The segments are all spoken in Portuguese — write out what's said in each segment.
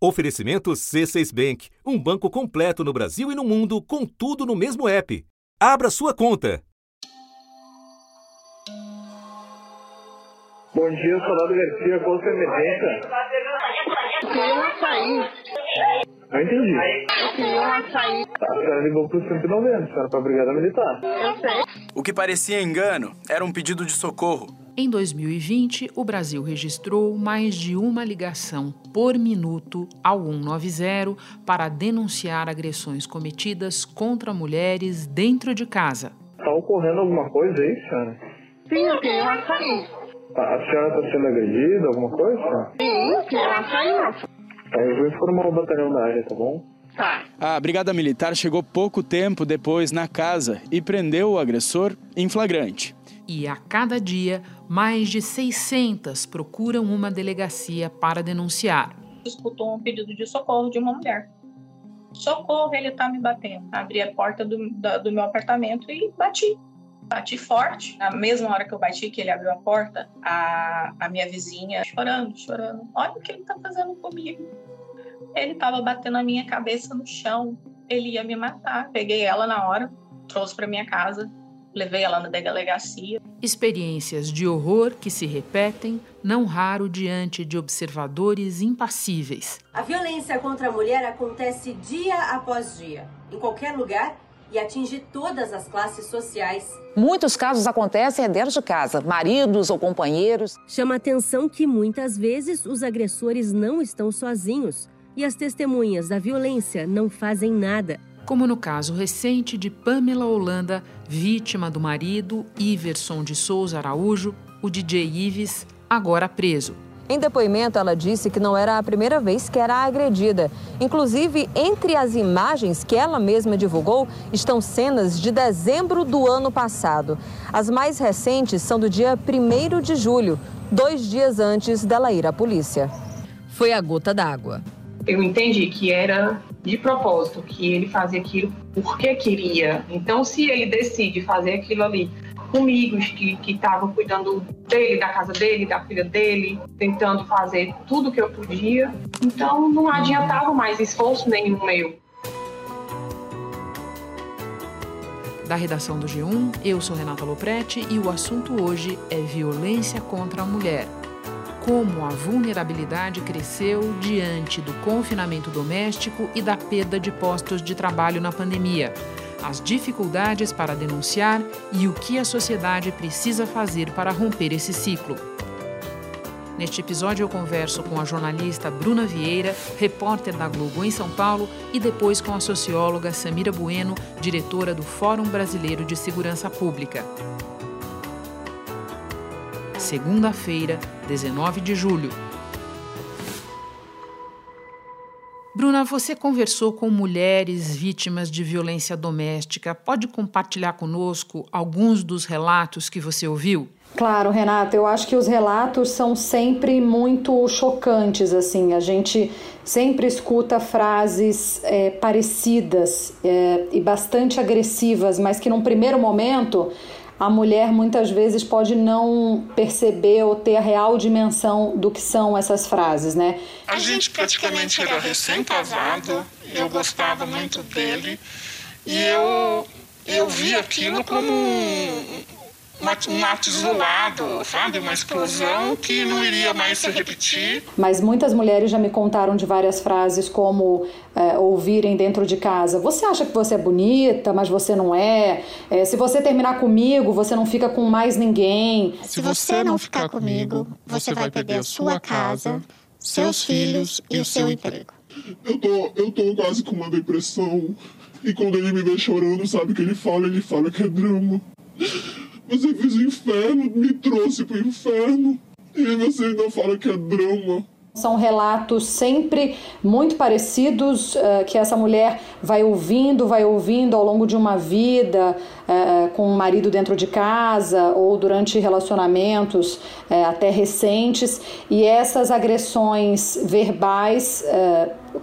Oferecimento C6 Bank, um banco completo no Brasil e no mundo, com tudo no mesmo app. Abra sua conta. Bom dia, Soldado Garcia, qual a sua emergência? Eu queria um açaí. Não entendi. Eu queria um açaí. Tá, a senhora ligou pro 190, a senhora pra Brigada Militar. Eu sei. O que parecia engano era um pedido de socorro. Em 2020, o Brasil registrou mais de uma ligação por minuto ao 190 para denunciar agressões cometidas contra mulheres dentro de casa. Tá ocorrendo alguma coisa aí, senhora? Sim, eu queria um açaí. A senhora tá sendo agredida, alguma coisa? Sim, eu queria um açaí. Tá, eu vou informar o batalhão da área, tá bom? Tá. A Brigada Militar chegou pouco tempo depois na casa e prendeu o agressor em flagrante. E a cada dia, mais de 600 procuram uma delegacia para denunciar. escutou um pedido de socorro de uma mulher. Socorro, ele tá me batendo. Abri a porta do, do meu apartamento e bati. Bati forte. Na mesma hora que eu bati, que ele abriu a porta, a, a minha vizinha chorando, chorando. Olha o que ele tá fazendo comigo. Ele tava batendo a minha cabeça no chão. Ele ia me matar. Peguei ela na hora, trouxe para minha casa, levei ela na delegacia. Experiências de horror que se repetem, não raro diante de observadores impassíveis. A violência contra a mulher acontece dia após dia, em qualquer lugar e atinge todas as classes sociais. Muitos casos acontecem dentro de casa, maridos ou companheiros. Chama atenção que muitas vezes os agressores não estão sozinhos e as testemunhas da violência não fazem nada. Como no caso recente de Pamela Holanda, vítima do marido Iverson de Souza Araújo, o DJ Ives, agora preso. Em depoimento, ela disse que não era a primeira vez que era agredida. Inclusive, entre as imagens que ela mesma divulgou estão cenas de dezembro do ano passado. As mais recentes são do dia 1 de julho, dois dias antes dela ir à polícia. Foi a gota d'água. Eu entendi que era de propósito, que ele fazia aquilo porque queria. Então, se ele decide fazer aquilo ali comigo, que estavam cuidando dele, da casa dele, da filha dele, tentando fazer tudo que eu podia, então não adiantava mais esforço nenhum meu. Da redação do G1, eu sou Renata Loprete e o assunto hoje é violência contra a mulher. Como a vulnerabilidade cresceu diante do confinamento doméstico e da perda de postos de trabalho na pandemia. As dificuldades para denunciar e o que a sociedade precisa fazer para romper esse ciclo. Neste episódio, eu converso com a jornalista Bruna Vieira, repórter da Globo em São Paulo, e depois com a socióloga Samira Bueno, diretora do Fórum Brasileiro de Segurança Pública. Segunda-feira, 19 de julho. Bruna, você conversou com mulheres vítimas de violência doméstica. Pode compartilhar conosco alguns dos relatos que você ouviu? Claro, Renata, eu acho que os relatos são sempre muito chocantes, assim, a gente sempre escuta frases é, parecidas é, e bastante agressivas, mas que num primeiro momento a mulher muitas vezes pode não perceber ou ter a real dimensão do que são essas frases, né? A gente praticamente era recém-casado, eu gostava muito dele e eu, eu vi aquilo como um, um ato isolado, sabe? Uma explosão que não iria mais se repetir. Mas muitas mulheres já me contaram de várias frases como é, ouvirem dentro de casa: Você acha que você é bonita, mas você não é. é. Se você terminar comigo, você não fica com mais ninguém. Se você não ficar comigo, você vai perder a sua casa, seus filhos e o seu emprego. Eu tô, eu tô quase com uma depressão. E quando ele me vê chorando, sabe o que ele fala? Ele fala que é drama. Você fez o inferno, me trouxe pro inferno. E você ainda fala que é drama. São relatos sempre muito parecidos uh, que essa mulher vai ouvindo, vai ouvindo ao longo de uma vida uh, com o marido dentro de casa ou durante relacionamentos uh, até recentes. E essas agressões verbais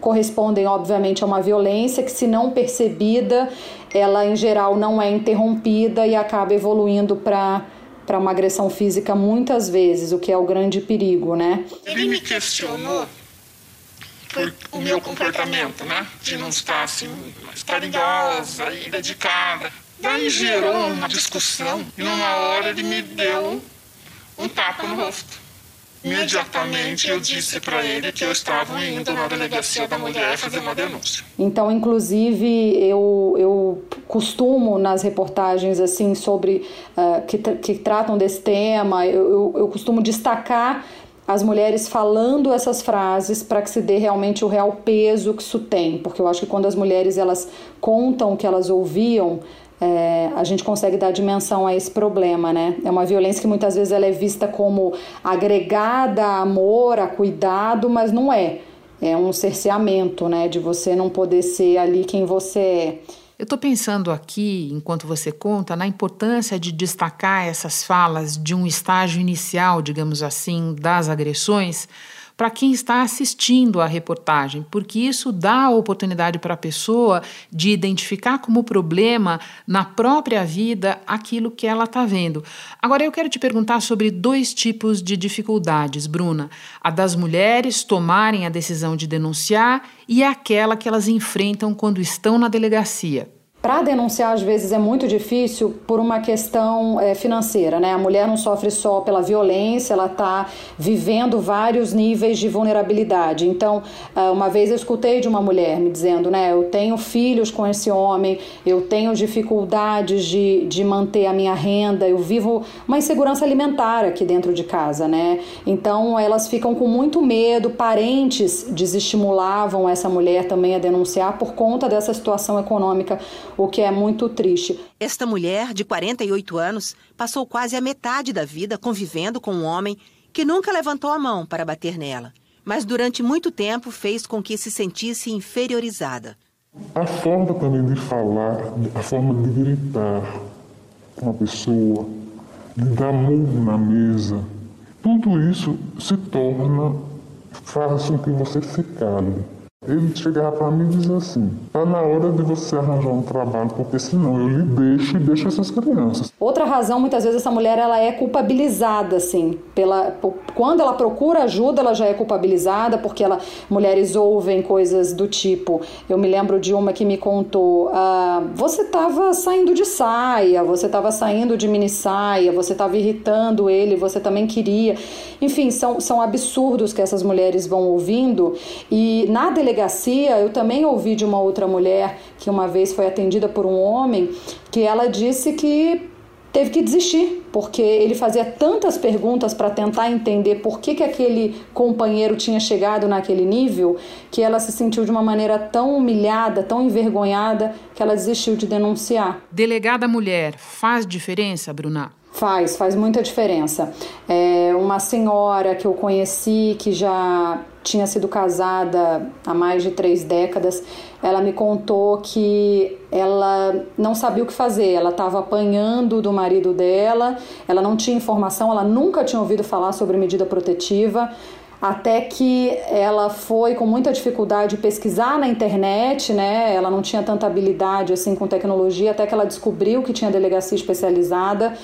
correspondem, obviamente, a uma violência que, se não percebida, ela em geral não é interrompida e acaba evoluindo para para uma agressão física muitas vezes, o que é o grande perigo, né? Ele me questionou por meu comportamento, né? De não estar assim, mais carinhosa e dedicada. Daí gerou uma discussão e numa hora ele me deu um tapa no rosto. Imediatamente eu disse para ele que eu estava indo na delegacia da mulher fazer uma denúncia. Então, inclusive, eu, eu costumo nas reportagens assim sobre uh, que, que tratam desse tema, eu, eu, eu costumo destacar as mulheres falando essas frases para que se dê realmente o real peso que isso tem, porque eu acho que quando as mulheres elas contam o que elas ouviam, é, a gente consegue dar dimensão a esse problema, né? É uma violência que muitas vezes ela é vista como agregada a amor, a cuidado, mas não é. É um cerceamento, né? De você não poder ser ali quem você é. Eu estou pensando aqui, enquanto você conta, na importância de destacar essas falas de um estágio inicial, digamos assim, das agressões para quem está assistindo à reportagem, porque isso dá a oportunidade para a pessoa de identificar como problema na própria vida aquilo que ela está vendo. Agora eu quero te perguntar sobre dois tipos de dificuldades, Bruna: a das mulheres tomarem a decisão de denunciar e aquela que elas enfrentam quando estão na delegacia. Para denunciar, às vezes, é muito difícil por uma questão é, financeira, né? A mulher não sofre só pela violência, ela está vivendo vários níveis de vulnerabilidade. Então, ah, uma vez eu escutei de uma mulher me dizendo, né? Eu tenho filhos com esse homem, eu tenho dificuldades de, de manter a minha renda, eu vivo uma insegurança alimentar aqui dentro de casa, né? Então, elas ficam com muito medo, parentes desestimulavam essa mulher também a denunciar por conta dessa situação econômica o que é muito triste. Esta mulher, de 48 anos, passou quase a metade da vida convivendo com um homem que nunca levantou a mão para bater nela, mas durante muito tempo fez com que se sentisse inferiorizada. A forma também de falar, a forma de gritar com a pessoa, de dar murro na mesa, tudo isso se torna, faz com que você se cale. Ele chegava para mim e dizia assim: tá na hora de você arranjar um trabalho, porque senão eu lhe deixo e deixo essas crianças. Outra razão, muitas vezes, essa mulher ela é culpabilizada, assim. Pela, quando ela procura ajuda, ela já é culpabilizada, porque ela, mulheres ouvem coisas do tipo. Eu me lembro de uma que me contou: ah, você estava saindo de saia, você estava saindo de mini saia, você estava irritando ele, você também queria. Enfim, são, são absurdos que essas mulheres vão ouvindo. E na delegacia, delegacia, eu também ouvi de uma outra mulher que uma vez foi atendida por um homem que ela disse que teve que desistir, porque ele fazia tantas perguntas para tentar entender por que, que aquele companheiro tinha chegado naquele nível, que ela se sentiu de uma maneira tão humilhada, tão envergonhada, que ela desistiu de denunciar. Delegada mulher, faz diferença, Bruna? Faz, faz muita diferença. É uma senhora que eu conheci que já tinha sido casada há mais de três décadas, ela me contou que ela não sabia o que fazer, ela estava apanhando do marido dela, ela não tinha informação, ela nunca tinha ouvido falar sobre medida protetiva, até que ela foi com muita dificuldade pesquisar na internet, né? Ela não tinha tanta habilidade assim com tecnologia, até que ela descobriu que tinha delegacia especializada.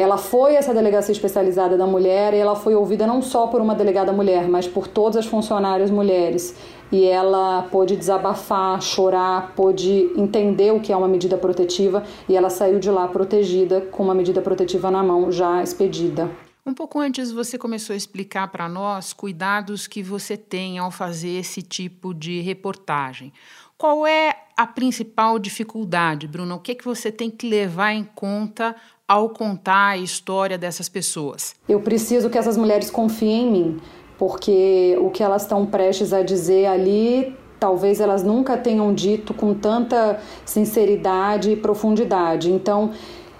Ela foi essa delegacia especializada da mulher e ela foi ouvida não só por uma delegada mulher, mas por todas as funcionárias mulheres. E ela pôde desabafar, chorar, pôde entender o que é uma medida protetiva e ela saiu de lá protegida, com uma medida protetiva na mão, já expedida. Um pouco antes você começou a explicar para nós cuidados que você tem ao fazer esse tipo de reportagem. Qual é a principal dificuldade, Bruno? O que, é que você tem que levar em conta ao contar a história dessas pessoas? Eu preciso que essas mulheres confiem em mim, porque o que elas estão prestes a dizer ali talvez elas nunca tenham dito com tanta sinceridade e profundidade. Então,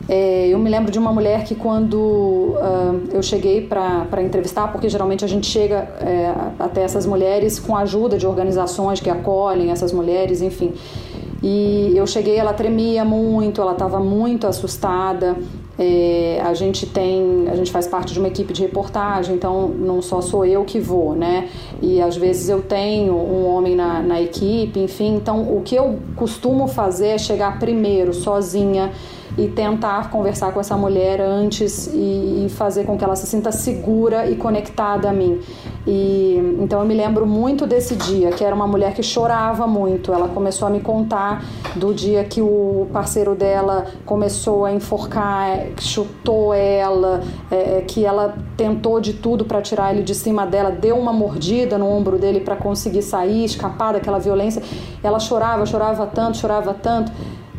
é, eu me lembro de uma mulher que, quando uh, eu cheguei para entrevistar, porque geralmente a gente chega é, até essas mulheres com a ajuda de organizações que acolhem essas mulheres, enfim. E eu cheguei, ela tremia muito, ela estava muito assustada. É, a gente tem, a gente faz parte de uma equipe de reportagem, então não só sou eu que vou, né? E às vezes eu tenho um homem na, na equipe, enfim. Então o que eu costumo fazer é chegar primeiro sozinha e tentar conversar com essa mulher antes e, fazer com que ela se sinta segura e conectada a mim. E então eu me lembro muito desse dia, que era uma mulher que chorava muito. Ela começou a me contar do dia que o parceiro dela começou a enforcar, chutou ela, é, é que ela tentou de tudo para tirar ele de cima dela, deu uma mordida no ombro dele para conseguir sair, escapar daquela violência. Ela chorava, chorava tanto, chorava tanto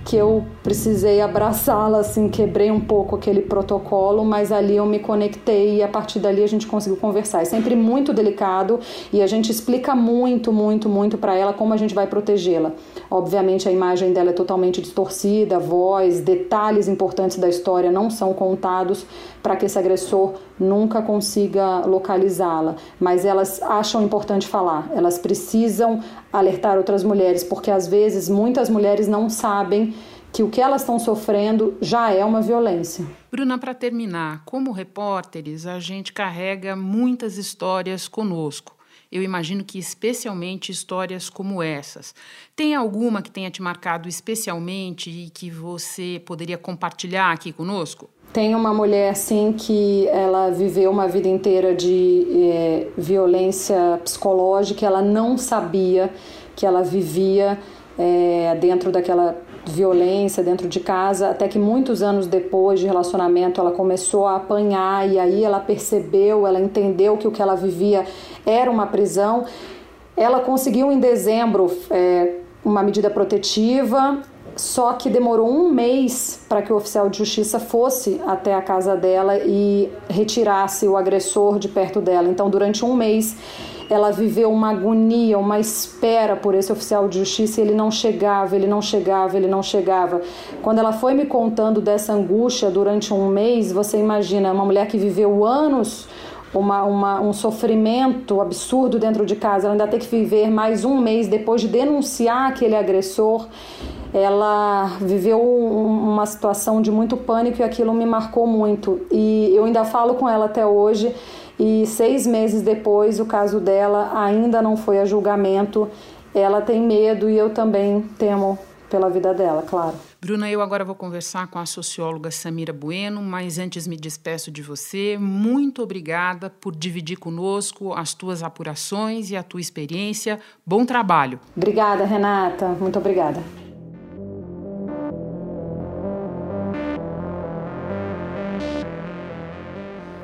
que eu precisei abraçá-la, assim, quebrei um pouco aquele protocolo, mas ali eu me conectei e a partir dali a gente conseguiu conversar. É sempre muito delicado e a gente explica muito, muito, muito para ela como a gente vai protegê-la. Obviamente a imagem dela é totalmente distorcida, voz, detalhes importantes da história não são contados para que esse agressor nunca consiga localizá-la, mas elas acham importante falar. Elas precisam alertar outras mulheres, porque às vezes muitas mulheres não sabem que o que elas estão sofrendo já é uma violência. Bruna, para terminar, como repórteres, a gente carrega muitas histórias conosco. Eu imagino que especialmente histórias como essas. Tem alguma que tenha te marcado especialmente e que você poderia compartilhar aqui conosco? Tem uma mulher assim que ela viveu uma vida inteira de é, violência psicológica, ela não sabia que ela vivia é, dentro daquela violência dentro de casa, até que muitos anos depois de relacionamento ela começou a apanhar e aí ela percebeu, ela entendeu que o que ela vivia era uma prisão. Ela conseguiu em dezembro é, uma medida protetiva só que demorou um mês para que o oficial de justiça fosse até a casa dela e retirasse o agressor de perto dela. Então, durante um mês, ela viveu uma agonia, uma espera por esse oficial de justiça e ele não chegava, ele não chegava, ele não chegava. Quando ela foi me contando dessa angústia durante um mês, você imagina, uma mulher que viveu anos uma, uma, um sofrimento absurdo dentro de casa, ela ainda tem que viver mais um mês depois de denunciar aquele agressor ela viveu uma situação de muito pânico e aquilo me marcou muito. E eu ainda falo com ela até hoje. E seis meses depois, o caso dela ainda não foi a julgamento. Ela tem medo e eu também temo pela vida dela, claro. Bruna, eu agora vou conversar com a socióloga Samira Bueno, mas antes me despeço de você. Muito obrigada por dividir conosco as tuas apurações e a tua experiência. Bom trabalho. Obrigada, Renata. Muito obrigada.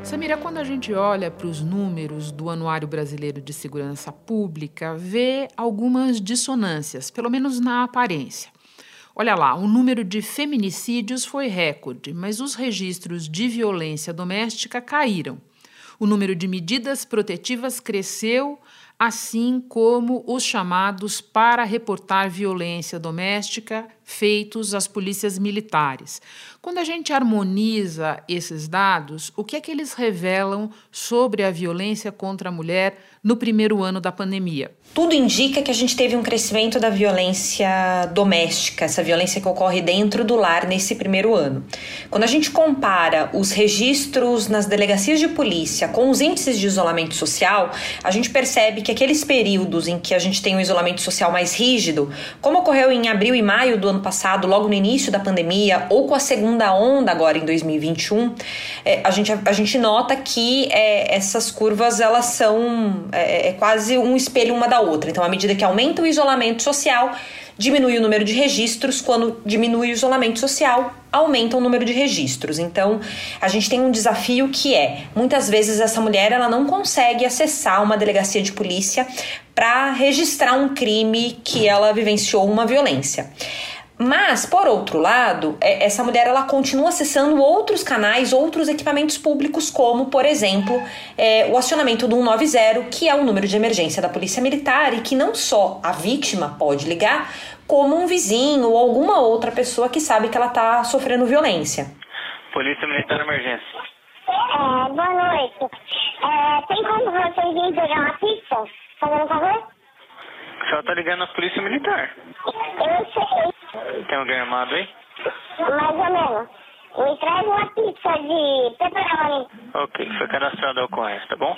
Samira, quando a gente olha para os números do Anuário Brasileiro de Segurança Pública, vê algumas dissonâncias, pelo menos na aparência. Olha lá, o número de feminicídios foi recorde, mas os registros de violência doméstica caíram. O número de medidas protetivas cresceu, assim como os chamados para reportar violência doméstica feitos às polícias militares. Quando a gente harmoniza esses dados, o que é que eles revelam sobre a violência contra a mulher no primeiro ano da pandemia? Tudo indica que a gente teve um crescimento da violência doméstica, essa violência que ocorre dentro do lar nesse primeiro ano. Quando a gente compara os registros nas delegacias de polícia com os índices de isolamento social, a gente percebe que aqueles períodos em que a gente tem um isolamento social mais rígido, como ocorreu em abril e maio do ano passado, logo no início da pandemia, ou com a segunda onda agora em 2021, é, a, gente, a gente nota que é, essas curvas elas são é, é quase um espelho uma da outra. Então, à medida que aumenta o isolamento social, diminui o número de registros, quando diminui o isolamento social, aumenta o número de registros. Então, a gente tem um desafio que é, muitas vezes essa mulher ela não consegue acessar uma delegacia de polícia para registrar um crime que ela vivenciou uma violência. Mas, por outro lado, é, essa mulher ela continua acessando outros canais, outros equipamentos públicos, como, por exemplo, é, o acionamento do 190, que é o número de emergência da Polícia Militar e que não só a vítima pode ligar, como um vizinho ou alguma outra pessoa que sabe que ela está sofrendo violência. Polícia Militar Emergência. É, boa noite. É, tem como vocês virem pegar uma pizza? Fazendo um favor? Só tá ligando a polícia militar. Eu sei. Tem alguém armado aí? Mais ou menos. Me entrega uma pizza de pepperoni. Ok, foi cadastrado a ocorrência, tá bom?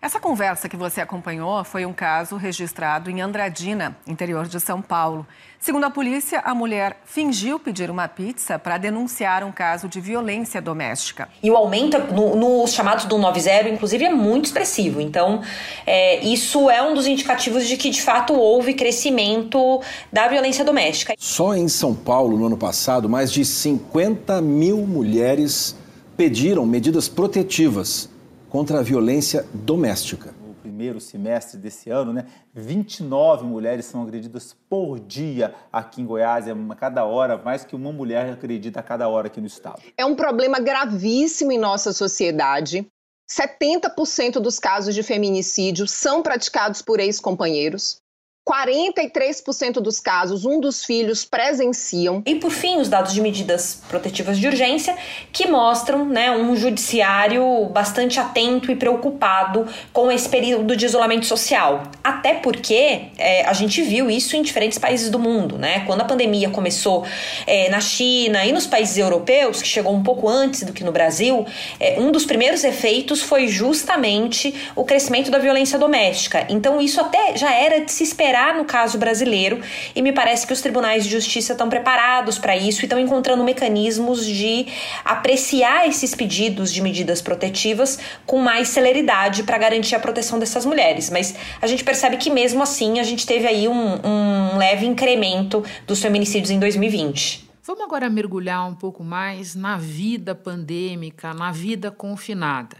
Essa conversa que você acompanhou foi um caso registrado em Andradina, interior de São Paulo. Segundo a polícia, a mulher fingiu pedir uma pizza para denunciar um caso de violência doméstica. E o aumento nos no chamados do 90, inclusive, é muito expressivo. Então, é, isso é um dos indicativos de que, de fato, houve crescimento da violência doméstica. Só em São Paulo, no ano passado, mais de 50 mil mulheres pediram medidas protetivas contra a violência doméstica. No primeiro semestre desse ano, né, 29 mulheres são agredidas por dia aqui em Goiás, é uma, cada hora, mais que uma mulher agredida a cada hora aqui no estado. É um problema gravíssimo em nossa sociedade. 70% dos casos de feminicídio são praticados por ex-companheiros. 43% dos casos, um dos filhos presenciam. E por fim, os dados de medidas protetivas de urgência, que mostram né, um judiciário bastante atento e preocupado com esse período de isolamento social. Até porque é, a gente viu isso em diferentes países do mundo. Né? Quando a pandemia começou é, na China e nos países europeus, que chegou um pouco antes do que no Brasil, é, um dos primeiros efeitos foi justamente o crescimento da violência doméstica. Então, isso até já era de se esperar no caso brasileiro e me parece que os tribunais de justiça estão preparados para isso e estão encontrando mecanismos de apreciar esses pedidos de medidas protetivas com mais celeridade para garantir a proteção dessas mulheres. Mas a gente percebe que mesmo assim a gente teve aí um, um leve incremento dos feminicídios em 2020. Vamos agora mergulhar um pouco mais na vida pandêmica, na vida confinada.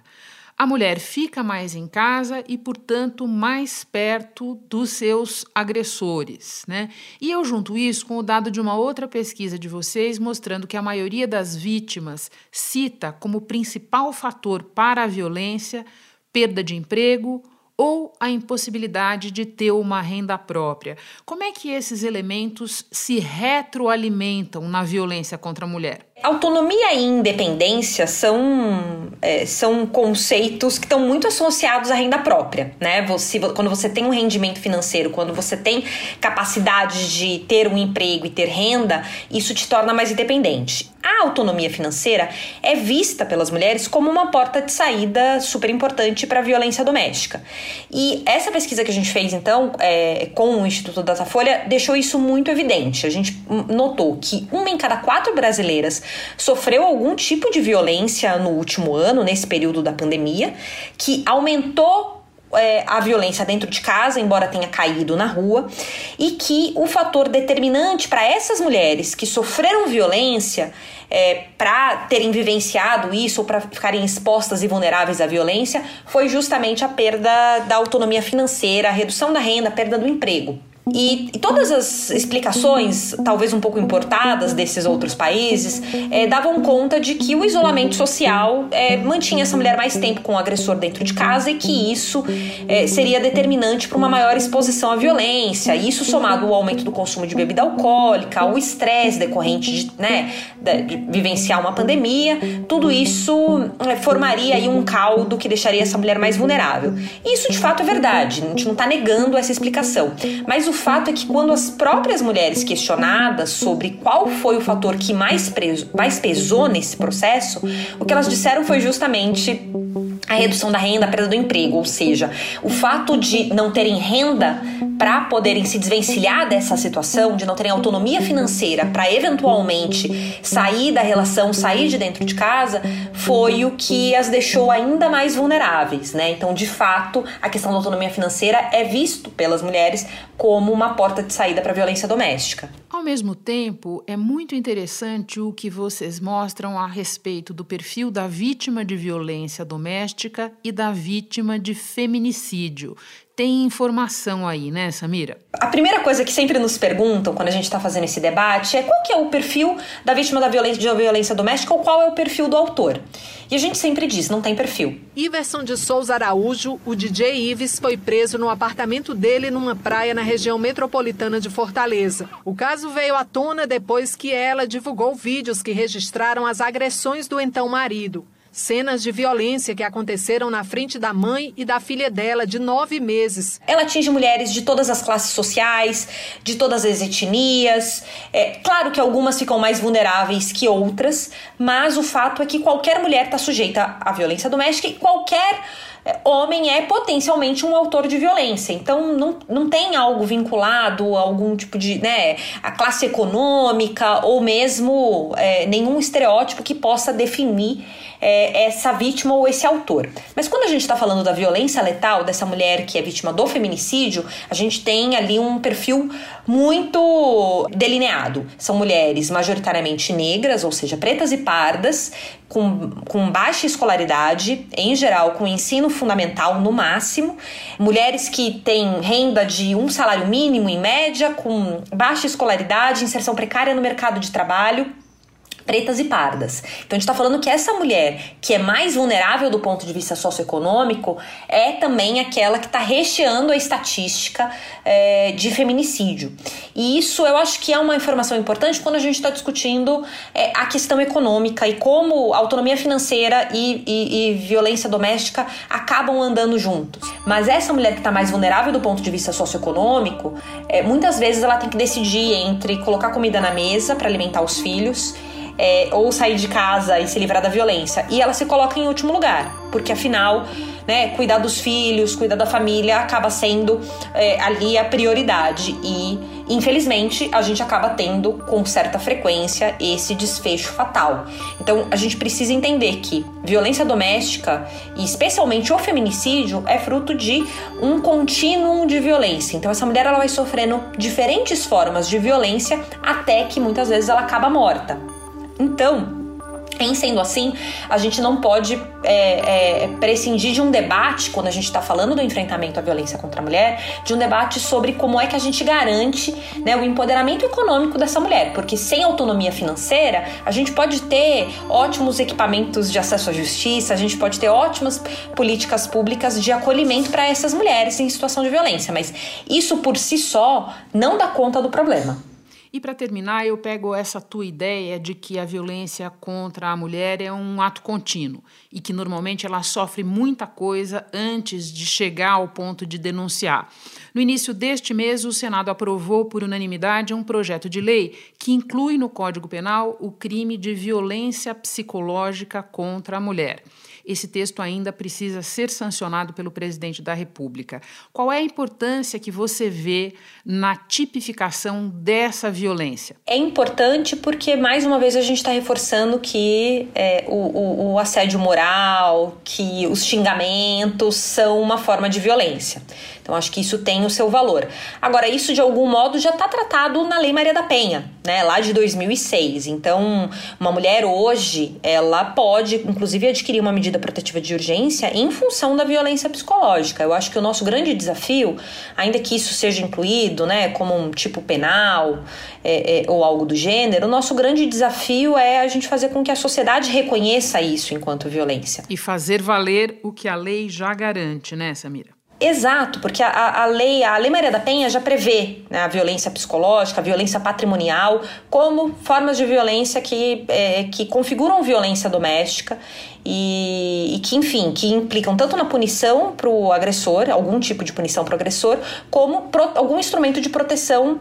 A mulher fica mais em casa e, portanto, mais perto dos seus agressores, né? E eu junto isso com o dado de uma outra pesquisa de vocês mostrando que a maioria das vítimas cita como principal fator para a violência perda de emprego ou a impossibilidade de ter uma renda própria. Como é que esses elementos se retroalimentam na violência contra a mulher? Autonomia e independência são, é, são conceitos que estão muito associados à renda própria, né? Você, quando você tem um rendimento financeiro, quando você tem capacidade de ter um emprego e ter renda, isso te torna mais independente. A autonomia financeira é vista pelas mulheres como uma porta de saída super importante para a violência doméstica. E essa pesquisa que a gente fez, então, é, com o Instituto Datafolha, deixou isso muito evidente. A gente notou que uma em cada quatro brasileiras sofreu algum tipo de violência no último ano, nesse período da pandemia, que aumentou é, a violência dentro de casa, embora tenha caído na rua, e que o fator determinante para essas mulheres que sofreram violência, é, para terem vivenciado isso ou para ficarem expostas e vulneráveis à violência, foi justamente a perda da autonomia financeira, a redução da renda, a perda do emprego. E, todas as explicações, talvez um pouco importadas desses outros países, é, davam conta de que o isolamento social é, mantinha essa mulher mais tempo com o agressor dentro de casa e que isso é, seria determinante para uma maior exposição à violência. Isso somado ao aumento do consumo de bebida alcoólica, ao estresse decorrente de, né, de vivenciar uma pandemia, tudo isso formaria aí um caldo que deixaria essa mulher mais vulnerável. Isso de fato é verdade, a gente não está negando essa explicação. Mas o fato é que quando as próprias mulheres questionadas sobre qual foi o fator que mais, preso, mais pesou nesse processo, o que elas disseram foi justamente a redução da renda, a perda do emprego, ou seja, o fato de não terem renda para poderem se desvencilhar dessa situação, de não terem autonomia financeira para eventualmente sair da relação, sair de dentro de casa, foi o que as deixou ainda mais vulneráveis, né? Então, de fato, a questão da autonomia financeira é visto pelas mulheres como uma porta de saída para a violência doméstica. Ao mesmo tempo, é muito interessante o que vocês mostram a respeito do perfil da vítima de violência doméstica e da vítima de feminicídio. Tem informação aí, né, Samira? A primeira coisa que sempre nos perguntam quando a gente está fazendo esse debate é qual que é o perfil da vítima da violência, de violência doméstica ou qual é o perfil do autor. E a gente sempre diz, não tem perfil. Iverson de Souza Araújo, o DJ Ives, foi preso no apartamento dele numa praia na região metropolitana de Fortaleza. O caso veio à tona depois que ela divulgou vídeos que registraram as agressões do então marido. Cenas de violência que aconteceram na frente da mãe e da filha dela, de nove meses. Ela atinge mulheres de todas as classes sociais, de todas as etnias. É claro que algumas ficam mais vulneráveis que outras, mas o fato é que qualquer mulher está sujeita à violência doméstica e qualquer é, homem é potencialmente um autor de violência. Então não, não tem algo vinculado a algum tipo de, né, a classe econômica ou mesmo é, nenhum estereótipo que possa definir é, essa vítima ou esse autor. Mas quando a gente está falando da violência letal, dessa mulher que é vítima do feminicídio, a gente tem ali um perfil muito delineado. São mulheres majoritariamente negras, ou seja, pretas e pardas, com, com baixa escolaridade, em geral com ensino fundamental no máximo, mulheres que têm renda de um salário mínimo em média, com baixa escolaridade, inserção precária no mercado de trabalho pretas e pardas. Então a gente está falando que essa mulher que é mais vulnerável do ponto de vista socioeconômico é também aquela que está recheando a estatística é, de feminicídio. E isso eu acho que é uma informação importante quando a gente está discutindo é, a questão econômica e como autonomia financeira e, e, e violência doméstica acabam andando juntos. Mas essa mulher que está mais vulnerável do ponto de vista socioeconômico, é, muitas vezes ela tem que decidir entre colocar comida na mesa para alimentar os filhos é, ou sair de casa e se livrar da violência. E ela se coloca em último lugar, porque afinal, né, cuidar dos filhos, cuidar da família acaba sendo é, ali a prioridade. E infelizmente a gente acaba tendo com certa frequência esse desfecho fatal. Então a gente precisa entender que violência doméstica e especialmente o feminicídio é fruto de um contínuo de violência. Então essa mulher ela vai sofrendo diferentes formas de violência até que muitas vezes ela acaba morta. Então, em sendo assim, a gente não pode é, é, prescindir de um debate, quando a gente está falando do enfrentamento à violência contra a mulher, de um debate sobre como é que a gente garante né, o empoderamento econômico dessa mulher. Porque sem autonomia financeira, a gente pode ter ótimos equipamentos de acesso à justiça, a gente pode ter ótimas políticas públicas de acolhimento para essas mulheres em situação de violência, mas isso por si só não dá conta do problema. E para terminar, eu pego essa tua ideia de que a violência contra a mulher é um ato contínuo e que normalmente ela sofre muita coisa antes de chegar ao ponto de denunciar. No início deste mês, o Senado aprovou por unanimidade um projeto de lei que inclui no Código Penal o crime de violência psicológica contra a mulher esse texto ainda precisa ser sancionado pelo presidente da República. Qual é a importância que você vê na tipificação dessa violência? É importante porque, mais uma vez, a gente está reforçando que é, o, o, o assédio moral, que os xingamentos são uma forma de violência. Então, acho que isso tem o seu valor. Agora, isso de algum modo já está tratado na Lei Maria da Penha, né, lá de 2006. Então, uma mulher hoje, ela pode, inclusive, adquirir uma medida protetiva de urgência em função da violência psicológica. Eu acho que o nosso grande desafio, ainda que isso seja incluído, né, como um tipo penal é, é, ou algo do gênero, o nosso grande desafio é a gente fazer com que a sociedade reconheça isso enquanto violência. E fazer valer o que a lei já garante, né, Samira? Exato, porque a, a, lei, a Lei Maria da Penha já prevê né, a violência psicológica, a violência patrimonial, como formas de violência que, é, que configuram violência doméstica e, e, que, enfim, que implicam tanto na punição para o agressor, algum tipo de punição para o agressor, como pro, algum instrumento de proteção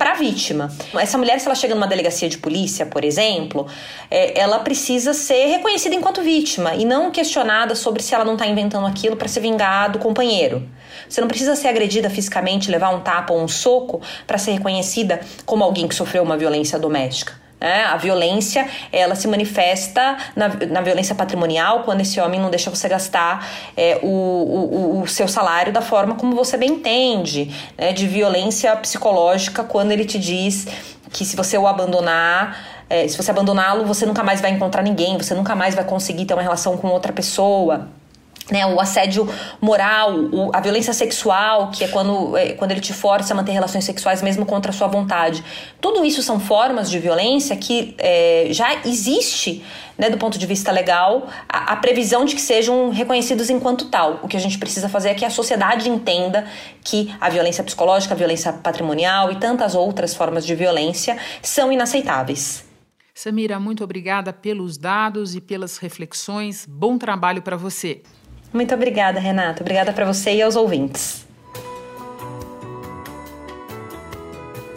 para a vítima. Essa mulher, se ela chega numa delegacia de polícia, por exemplo, é, ela precisa ser reconhecida enquanto vítima e não questionada sobre se ela não está inventando aquilo para se vingar do companheiro. Você não precisa ser agredida fisicamente, levar um tapa ou um soco para ser reconhecida como alguém que sofreu uma violência doméstica. É, a violência, ela se manifesta na, na violência patrimonial, quando esse homem não deixa você gastar é, o, o, o, seu salário da forma como você bem entende, né, de violência psicológica, quando ele te diz que se você o abandonar, é, se você abandoná-lo, você nunca mais vai encontrar ninguém, você nunca mais vai conseguir ter uma relação com outra pessoa né, o assédio moral, o, a violência sexual, que é quando, é quando ele te força a manter relações sexuais mesmo contra a sua vontade. Tudo isso são formas de violência que é, já existe, né, do ponto de vista legal, a, a, previsão de que sejam reconhecidos enquanto tal. O que a gente precisa fazer é que a sociedade entenda que a violência psicológica, a violência patrimonial e tantas outras formas de violência são inaceitáveis. Samira, muito obrigada pelos dados e pelas reflexões. Bom trabalho para você. Muito obrigada, Renata. Obrigada para você e aos ouvintes.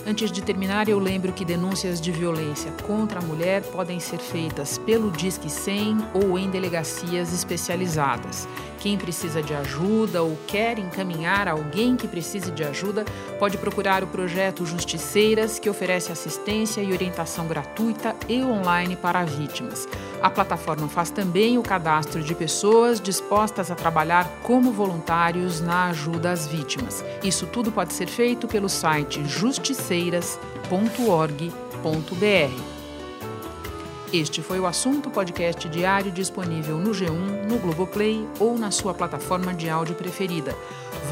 Antes de terminar, eu lembro que denúncias de violência contra a mulher podem ser feitas pelo Disque 100 ou em delegacias especializadas. Quem precisa de ajuda ou quer encaminhar alguém que precise de ajuda pode procurar o projeto Justiceiras, que oferece assistência e orientação gratuita e online para vítimas. A plataforma faz também o cadastro de pessoas dispostas a trabalhar como voluntários na ajuda às vítimas. Isso tudo pode ser feito pelo site justiceiras.org.br. Este foi o assunto podcast diário disponível no G1, no Globoplay ou na sua plataforma de áudio preferida.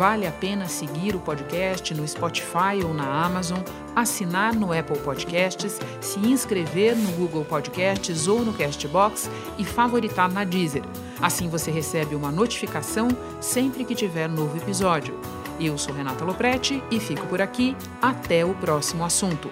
Vale a pena seguir o podcast no Spotify ou na Amazon, assinar no Apple Podcasts, se inscrever no Google Podcasts ou no Castbox e favoritar na Deezer. Assim você recebe uma notificação sempre que tiver novo episódio. Eu sou Renata Loprete e fico por aqui. Até o próximo assunto.